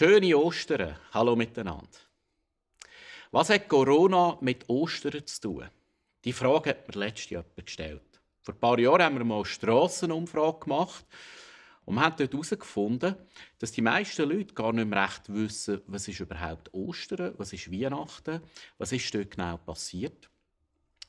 Schöne Ostern. Hallo miteinander. Was hat Corona mit Ostern zu tun? Die Frage hat mir letztes Jahr gestellt. Vor ein paar Jahren haben wir mal eine Strassenumfrage gemacht und wir haben dort herausgefunden, dass die meisten Leute gar nicht mehr recht wissen, was ist überhaupt Ostern, was ist Weihnachten, was ist dort genau passiert.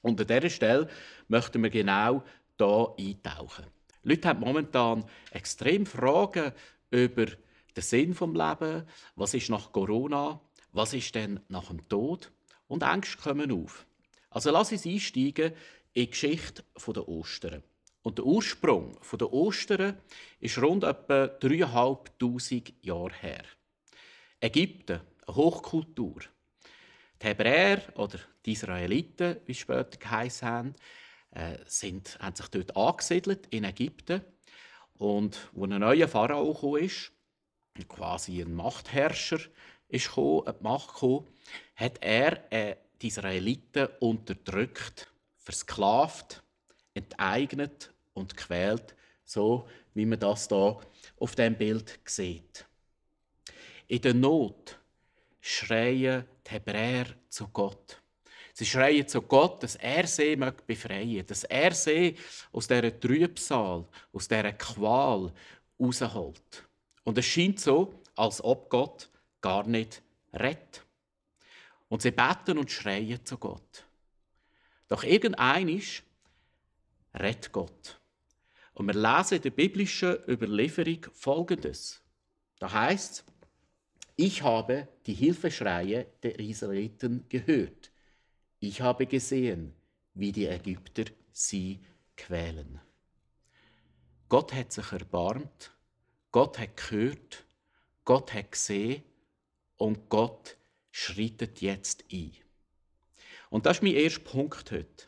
Und an dieser Stelle möchten wir genau hier eintauchen. Die Leute haben momentan extrem Fragen über den Sinn des Lebens, was ist nach Corona, was ist denn nach dem Tod und Ängste kommen auf. Also lass uns einsteigen in die Geschichte der Ostern. Und der Ursprung der Ostern ist rund etwa 3'500 Jahre her. Ägypten, eine Hochkultur. Die Hebräer oder die Israeliten, wie später geheißen haben, äh, sind, haben sich dort angesiedelt in Ägypten. Und wo ein neuer Pharao kam, quasi ein Machtherrscher ist gekommen, die Macht gekommen, hat er äh, die Israeliten unterdrückt, versklavt, enteignet und quält, so wie man das da auf dem Bild sieht. In der Not schreien die Hebräer zu Gott. Sie schreien zu Gott, dass er sie befreien möge, dass er sie aus dieser Trübsal, aus dieser Qual rausholt. Und es scheint so, als ob Gott gar nicht rettet. Und sie beten und schreien zu Gott. Doch irgendeinisch rettet Gott. Und wir lesen in der biblischen Überlieferung Folgendes. Da heißt ich habe die Hilfeschreie der Israeliten gehört. Ich habe gesehen, wie die Ägypter sie quälen. Gott hat sich erbarmt Gott hat gehört, Gott hat gesehen und Gott schreitet jetzt ein. Und das ist mein erster Punkt heute.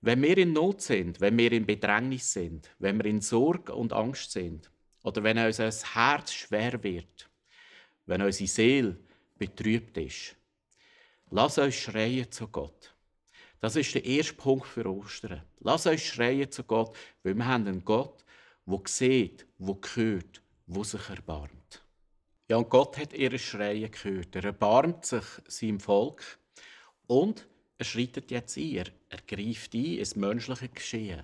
Wenn wir in Not sind, wenn wir in Bedrängnis sind, wenn wir in Sorge und Angst sind, oder wenn unser Herz schwer wird, wenn unsere Seele betrübt ist, lass uns schreien zu Gott. Das ist der erste Punkt für Ostern. Lass uns schreien zu Gott, weil wir haben einen Gott, wo sieht, wo hört, wo sich erbarmt. Ja, und Gott hat ihre Schreien gehört. Er erbarmt sich seinem Volk und er schreitet jetzt ein. Er, er greift ein ins menschliche Geschehen.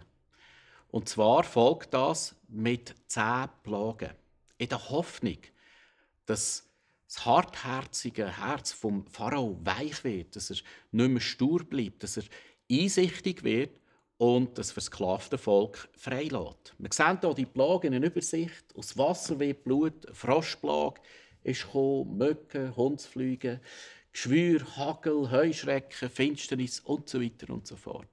Und zwar folgt das mit zehn Plagen. In der Hoffnung, dass das hartherzige Herz vom Pharao weich wird, dass er nicht mehr stur bleibt, dass er einsichtig wird und das versklavte Volk freilässt. Wir sehen hier die Plagen in Übersicht. Aus Wasser wie Blut, Froschplage ist gekommen, Mücken, Hundsflüge, Geschwür, Hagel, Heuschrecken, Finsternis und so weiter und so fort.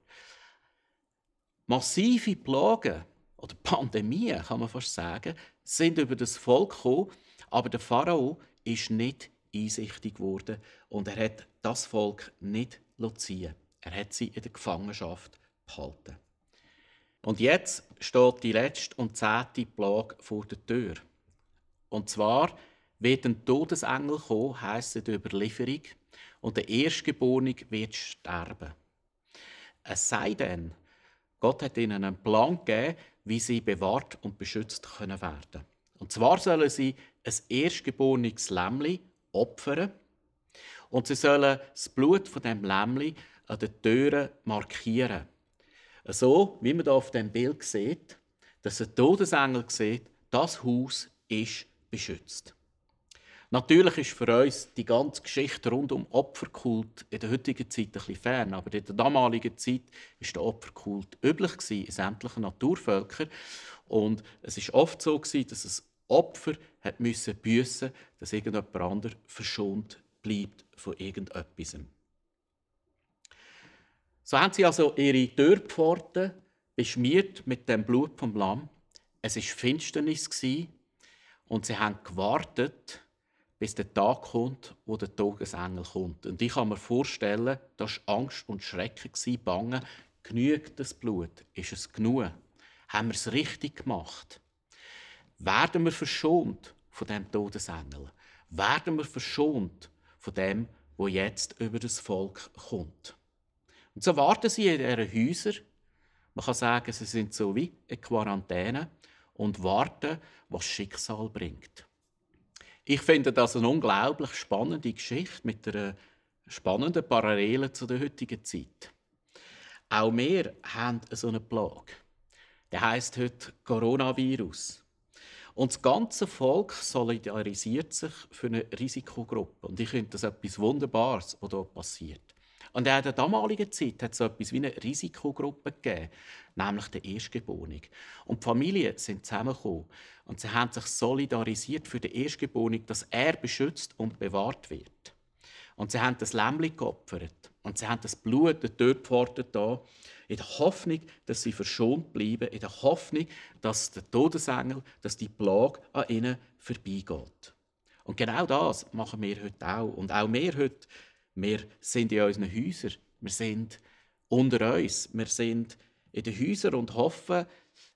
Massive Plagen oder Pandemien, kann man fast sagen, sind über das Volk gekommen, aber der Pharao ist nicht einsichtig geworden und er hat das Volk nicht ziehen. Er hat sie in der Gefangenschaft behalten. Und jetzt steht die letzte und zehnte Plage vor der Tür. Und zwar wird ein Todesengel kommen, heisst der Überlieferung, und der Erstgeborene wird sterben. Es sei denn, Gott hat ihnen einen Plan gegeben, wie sie bewahrt und beschützt können werden. Und zwar sollen sie ein erstgeborenes Lämmli opfern und sie sollen das Blut von dem Lämmli an den Türen markieren. So, wie man hier auf dem Bild sieht, dass ein Todesengel sieht, das Haus ist beschützt. Natürlich ist für uns die ganze Geschichte rund um Opferkult in der heutigen Zeit ein bisschen fern, aber in der damaligen Zeit war der Opferkult üblich in sämtlichen Naturvölkern. Und es ist oft so, dass es Opfer hat müssen dass irgendjemand anderes verschont bleibt von irgendetwas. So haben sie also ihre Türpforten beschmiert mit dem Blut vom Lamm. Es war Finsternis und sie haben gewartet, bis der Tag kommt, wo der Todesengel kommt. Und ich kann mir vorstellen, das war Angst und Schrecken, Bangen. Genügt das Blut? Ist es genug? Haben wir es richtig gemacht? Werden wir verschont von dem Todesengel? Werden wir verschont von dem, wo jetzt über das Volk kommt? Und so warten sie in ihren Häusern. Man kann sagen, sie sind so wie in Quarantäne und warten, was Schicksal bringt. Ich finde das eine unglaublich spannende Geschichte mit einer spannenden Parallele zu der heutigen Zeit. Auch wir haben so eine Plage. Der heißt heute Coronavirus. Und das ganze Volk solidarisiert sich für eine Risikogruppe. Und ich finde das etwas Wunderbares, was hier passiert. Und in der damaligen Zeit hat es so etwas wie eine Risikogruppe gegeben, nämlich der Erstgeborene. Und die Familien sind zusammengekommen und sie haben sich solidarisiert für den Erstgeborenen, dass er beschützt und bewahrt wird. Und sie haben das Lämmchen geopfert. Und sie haben das Blut der Töpforte da, in der Hoffnung, dass sie verschont bleiben, in der Hoffnung, dass der Todesengel, dass die Plage an ihnen vorbeigeht. Und genau das machen wir heute auch. Und auch wir heute, wir sind in unseren Häusern, wir sind unter uns, wir sind in den Häusern und hoffen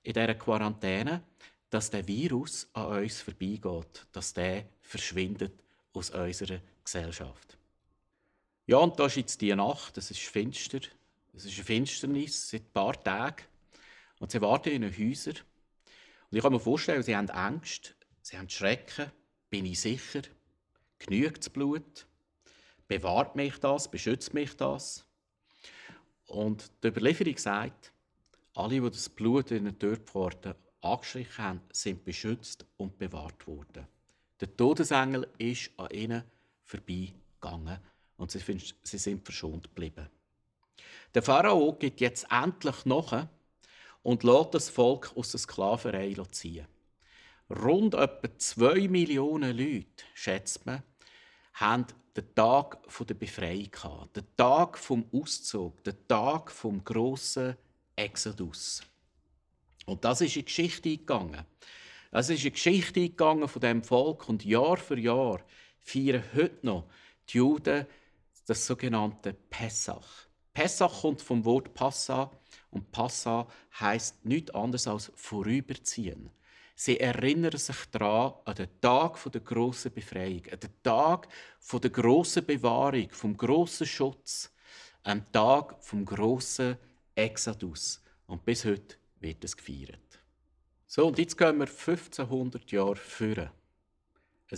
in dieser Quarantäne, dass der Virus an uns vorbeigeht, dass der verschwindet aus unserer Gesellschaft. Ja, und da ist jetzt die Nacht, es ist finster, es ist eine Finsternis seit ein paar Tagen. Und sie warten in den Häusern. Und ich kann mir vorstellen, sie haben Angst, sie haben Schrecken. Bin ich sicher? Genügt das Blut? Bewahrt mich das? Beschützt mich das? Und die Überlieferung sagt, alle, die das Blut in den Türpforten angestrichen haben, sind beschützt und bewahrt worden. Der Todesengel ist an ihnen vorbeigegangen und sie, sie sind verschont geblieben. Der Pharao geht jetzt endlich nach und lässt das Volk aus der Sklaverei ziehen. Rund etwa zwei Millionen Leute, schätzt man, haben den Tag der Befreiung gehabt, den Tag vom Auszug, den Tag vom grossen Exodus. Und das ist eine Geschichte eingegangen. Das ist eine Geschichte eingegangen von dem Volk und Jahr für Jahr feiern heute noch die Juden das sogenannte Pessach. Pessach kommt vom Wort Passa und Passa heißt nichts anderes als vorüberziehen. Sie erinnern sich daran an den Tag der grossen Befreiung, an den Tag der grossen Bewahrung, vom grossen Schutz, am Tag vom grossen Exodus. Und bis heute wird es gefeiert. So, und jetzt gehen wir 1500 Jahre führen.